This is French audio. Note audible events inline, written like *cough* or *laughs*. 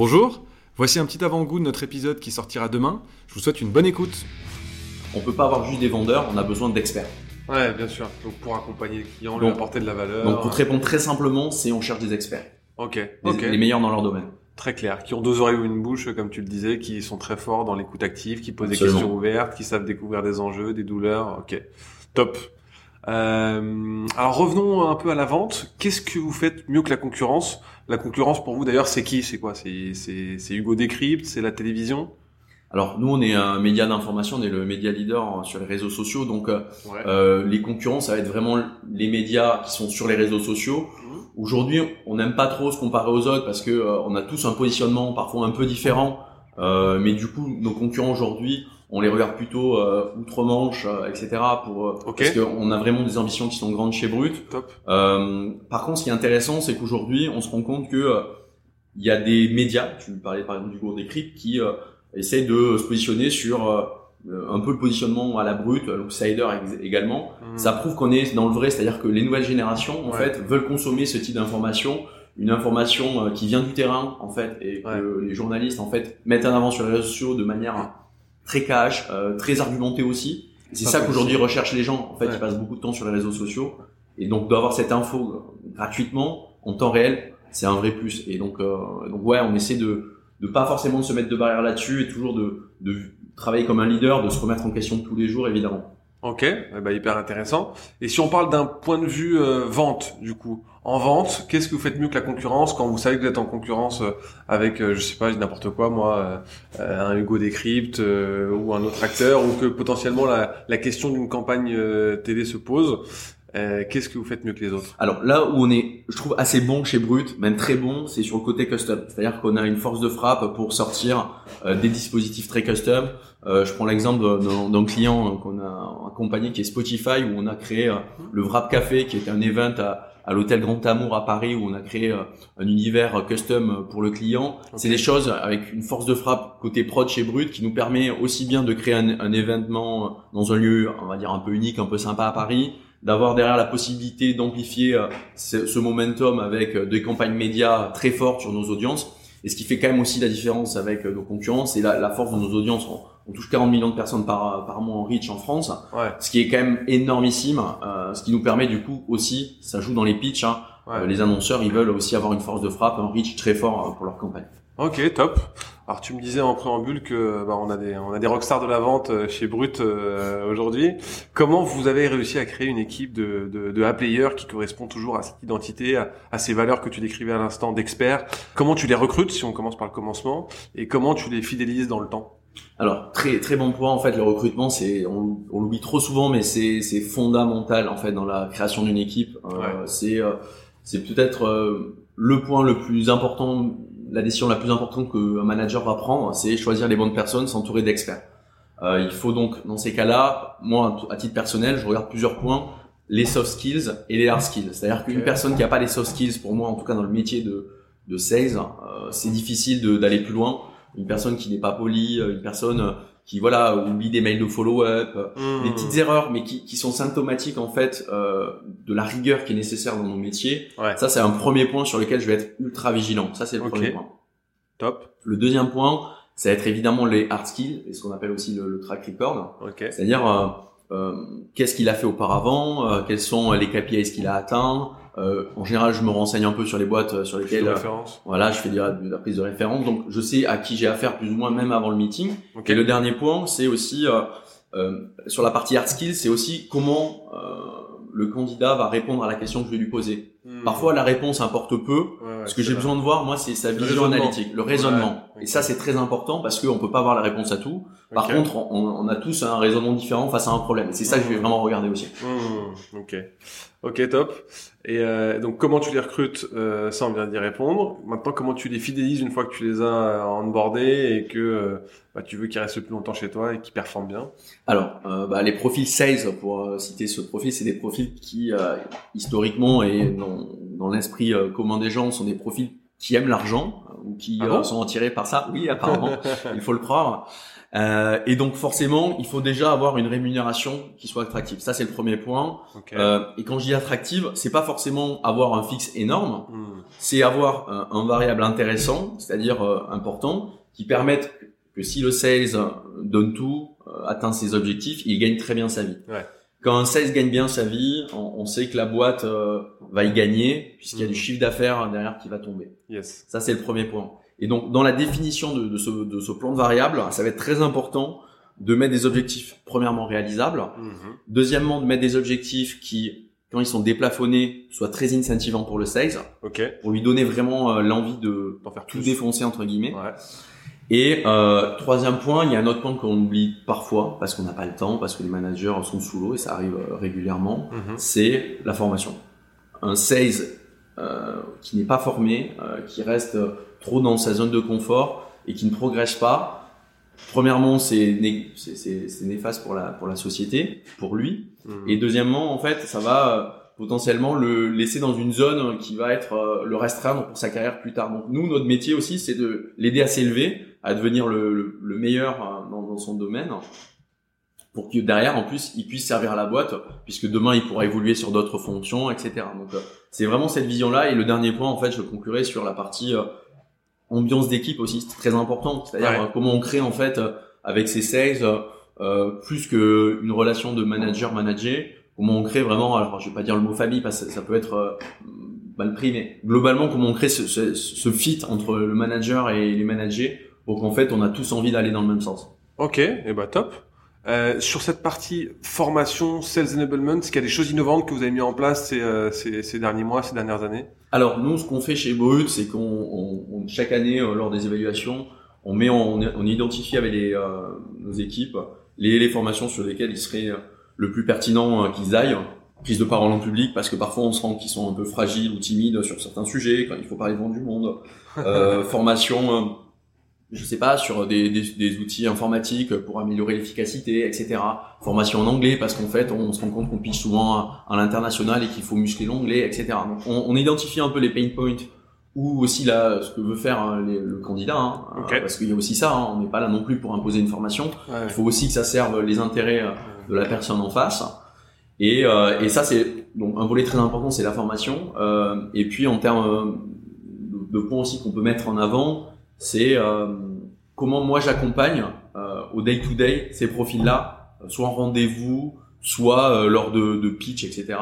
Bonjour, voici un petit avant-goût de notre épisode qui sortira demain. Je vous souhaite une bonne écoute. On peut pas avoir juste des vendeurs, on a besoin d'experts. Ouais, bien sûr. Donc pour accompagner le client, lui Donc- apporter de la valeur. Donc pour te répondre très simplement, c'est on cherche des experts, Ok, les, ok. les meilleurs dans leur domaine. Très clair. Qui ont deux oreilles ou une bouche, comme tu le disais, qui sont très forts dans l'écoute active, qui posent Absolument. des questions ouvertes, qui savent découvrir des enjeux, des douleurs. Ok, top. Euh, alors revenons un peu à la vente. Qu'est-ce que vous faites mieux que la concurrence? La concurrence pour vous d'ailleurs, c'est qui? C'est quoi? C'est Hugo Décrypte? C'est la télévision? Alors nous on est un média d'information, on est le média leader sur les réseaux sociaux, donc euh, Ouais. euh, les concurrents ça va être vraiment les médias qui sont sur les réseaux sociaux. Mhm. Aujourd'hui on n'aime pas trop se comparer aux autres parce que euh, on a tous un positionnement parfois un peu différent, Euh, mais du coup nos concurrents aujourd'hui on les regarde plutôt euh, outre-Manche, euh, etc. pour euh, Ok. parce qu'on a vraiment des ambitions qui sont grandes chez Brut. Top. Euh, par contre, ce qui est intéressant, c'est qu'aujourd'hui, on se rend compte que euh, il y a des médias, tu me parlais par exemple du gros décrypte, qui euh, essayent de se positionner sur un peu le positionnement à la brute, l'outsider également. Mhm. Ça prouve qu'on est dans le vrai, c'est-à-dire que les nouvelles générations, en Ouais. fait, veulent consommer ce type d'information, une information qui vient du terrain, en fait, et que les journalistes, en fait, mettent en avant sur les réseaux sociaux de manière très cash, euh, très argumentée aussi. C'est Ça qu'aujourd'hui recherchent les gens. En fait, Ouais. ils passent beaucoup de temps sur les réseaux sociaux. Et donc, d'avoir cette info euh, gratuitement, en temps réel, c'est un vrai plus. Et donc, euh, donc ouais, on essaie de de pas forcément de se mettre de barrière là-dessus et toujours de, de travailler comme un leader, de se remettre en question tous les jours, évidemment. Ok, eh ben, hyper intéressant. Et si on parle d'un point de vue euh, vente, du coup, en vente, qu'est-ce que vous faites mieux que la concurrence quand vous savez que vous êtes en concurrence euh, avec, euh, je sais pas, n'importe quoi, moi, euh, euh, un Hugo Décrypte ou un autre acteur, ou que potentiellement la, la question d'une campagne télé se pose? Euh, Qu'est-ce que vous faites mieux que les autres? Alors là où on est, je trouve assez bon chez Brut, même très bon, c'est sur le côté custom. C'est-à-dire qu'on a une force de frappe pour sortir euh, des dispositifs très custom. Euh, je prends l'exemple d'un d'un client euh, qu'on a accompagné qui est Spotify où on a créé euh, le Wrap Café qui était un event à, à l'hôtel Grand Amour à Paris où on a créé un univers custom pour le client. C'est des choses avec une force de frappe côté prod chez Brut qui nous permet aussi bien de créer un, un événement dans un lieu, on va dire un peu unique, un peu sympa à Paris, d'avoir derrière la possibilité d'amplifier euh, ce, ce momentum avec euh, des campagnes médias très fortes sur nos audiences. Et ce qui fait quand même aussi la différence avec euh, nos concurrents, c'est la, la force de nos audiences. On, on touche 40 millions de personnes par, par mois en reach en France, Ouais, ce qui est quand même énormissime, euh, ce qui nous permet du coup aussi, ça joue dans les pitchs, hein, ouais. euh, les annonceurs, ils veulent aussi avoir une force de frappe, un reach très fort euh, pour leur campagne. Ok, top. Alors tu me disais en préambule que bah, on a des on a des rockstars de la vente euh, chez Brut euh, aujourd'hui. Comment vous avez réussi à créer une équipe de de, de A-players qui correspond toujours à cette identité, à, à ces valeurs que tu décrivais à l'instant d'experts? Comment tu les recrutes si on commence par le commencement et comment tu les fidélises dans le temps? Alors très très bon point en fait le recrutement c'est on, on l'oublie trop souvent mais c'est c'est fondamental en fait dans la création d'une équipe Euh, Ouais. c'est euh, c'est peut-être euh, le point le plus important la décision la plus importante qu'un manager va prendre c'est choisir les bonnes personnes s'entourer d'experts. Euh, il faut donc dans ces cas-là moi à titre personnel je regarde plusieurs points les soft skills et les hard skills. C'est-à-dire qu'une personne qui a pas les soft skills pour moi en tout cas dans le métier de de sales euh, c'est difficile d'aller plus loin. Une personne qui n'est pas polie, euh, une personne euh, qui voilà oublie des mails de follow-up, euh, Hmm. des petites erreurs, mais qui, qui sont symptomatiques en fait euh, de la rigueur qui est nécessaire dans nos métiers. Ouais. Ça c'est un premier point sur lequel je vais être ultra vigilant. Ça c'est le premier point. Top. Le deuxième point, ça va être évidemment les hard skills et ce qu'on appelle aussi le, le track record, Ok. c'est-à-dire euh, euh, qu'est-ce qu'il a fait auparavant, euh, quels sont les KPIs qu'il a atteints. Euh, en général, je me renseigne un peu sur les boîtes euh, sur De lesquelles euh, référence. voilà, je fais de la, prise de référence, donc je sais à qui j'ai affaire plus ou moins même avant le meeting. Et le dernier point, c'est aussi euh, euh, sur la partie hard skills, c'est aussi comment euh, le candidat va répondre à la question que je vais lui poser. Hmm. Parfois, la réponse importe peu. Ouais, ouais, Ce que j'ai besoin de voir, moi, c'est sa vision analytique, le raisonnement. Ouais, Et ça, c'est très important parce qu'on peut pas avoir la réponse à tout. Par contre, on, on a tous un raisonnement différent face à un problème. Et c'est ça que je vais vraiment regarder aussi. Hmm, ok, ok, top. Et euh, donc comment tu les recrutes euh, Ça, on vient d'y répondre. Maintenant, comment tu les fidélises une fois que tu les as euh, onboardés et que euh, bah, tu veux qu'ils restent le plus longtemps chez toi et qu'ils performent bien? Alors, euh, bah, les profils sales, pour citer ce profil, c'est des profils qui, euh, historiquement et dans, dans l'esprit euh, commun des gens, sont des profils qui aiment l'argent ou qui Ah bon euh, sont attirés par ça. Oui, apparemment, *laughs* il faut le croire. Euh, et donc forcément, il faut déjà avoir une rémunération qui soit attractive. Ça, c'est le premier point. Euh, et quand je dis attractive, c'est pas forcément avoir un fixe énorme, Hmm. c'est avoir un, un variable intéressant, c'est-à-dire euh, important, qui permette que si le sales euh, donne tout, euh, atteint ses objectifs, il gagne très bien sa vie. Ouais. Quand un sales gagne bien sa vie, on, on sait que la boîte euh, va y gagner puisqu'il y a Mhm. du chiffre d'affaires derrière qui va tomber. Yes. Ça, c'est le premier point. Et donc, dans la définition de, de ce, de ce plan de variable, ça va être très important de mettre des objectifs, premièrement, réalisables. Mhm. Deuxièmement, de mettre des objectifs qui, quand ils sont déplafonnés, soient très incentivants pour le sales, Ok. pour lui donner vraiment euh, l'envie de faire tout défoncer, entre guillemets. Ouais. Et euh, troisième point, il y a un autre point qu'on oublie parfois, parce qu'on n'a pas le temps, parce que les managers sont sous l'eau, et ça arrive euh, régulièrement, Mhm. c'est la formation. Un sales euh, qui n'est pas formé, euh, qui reste euh, trop dans sa zone de confort et qui ne progresse pas, premièrement, c'est né- néfaste pour la, pour la société, pour lui. Mhm. Et deuxièmement, en fait, ça va euh, potentiellement le laisser dans une zone qui va être euh, le restreindre pour sa carrière plus tard. Donc nous, notre métier aussi, c'est de l'aider à s'élever, à devenir le, le- le meilleur euh, dans, dans son domaine, pour que derrière, en plus, il puisse servir à la boîte, puisque demain, il pourra évoluer sur d'autres fonctions, etc. Donc euh, c'est vraiment cette vision-là. Et le dernier point, en fait, je conclurai sur la partie euh, ambiance d'équipe aussi, c'est très important. C'est-à-dire Ouais. comment on crée en fait euh, avec ses sales euh, plus que une relation de manager-manager, comment on crée vraiment, alors je vais pas dire le mot famille parce que ça peut être euh, mal pris, mais globalement comment on crée ce, ce, ce fit entre le manager et les managers pour qu'en fait on a tous envie d'aller dans le même sens. Ok, et bah top. Euh, sur cette partie formation, sales enablement, est-ce qu'il y a des choses innovantes que vous avez mis en place ces, euh, ces, ces derniers mois, ces dernières années? Alors nous, ce qu'on fait chez Brut, c'est qu'on on- on- chaque année euh, lors des évaluations, on met, en- on, identifie avec les, euh, nos équipes les, les formations sur lesquelles il serait euh, le plus pertinent euh, qu'ils aillent. Prise de parole en public, parce que parfois on se rend qu'ils sont un peu fragiles ou timides sur certains sujets, quand il faut parler devant du monde. *laughs* Euh, formation, euh, je sais pas, sur des, des, des outils informatiques pour améliorer l'efficacité, etc. Formation en anglais, parce qu'en fait on se rend compte qu'on pitch souvent à, à l'international et qu'il faut muscler l'anglais, etc. Donc on, on identifie un peu les pain points ou aussi là ce que veut faire hein, les- le candidat, hein, euh, parce qu'il y a aussi ça, hein, on n'est pas là non plus pour imposer une formation, ouais. il faut aussi que ça serve les intérêts euh, de la personne en face. Et, euh, et ça, c'est donc un volet très important, c'est la formation. Euh, et puis en termes euh, de, de points aussi qu'on peut mettre en avant, c'est euh, comment moi j'accompagne euh, au day to day ces profils-là, soit en rendez-vous, soit euh, lors de, de pitch, etc.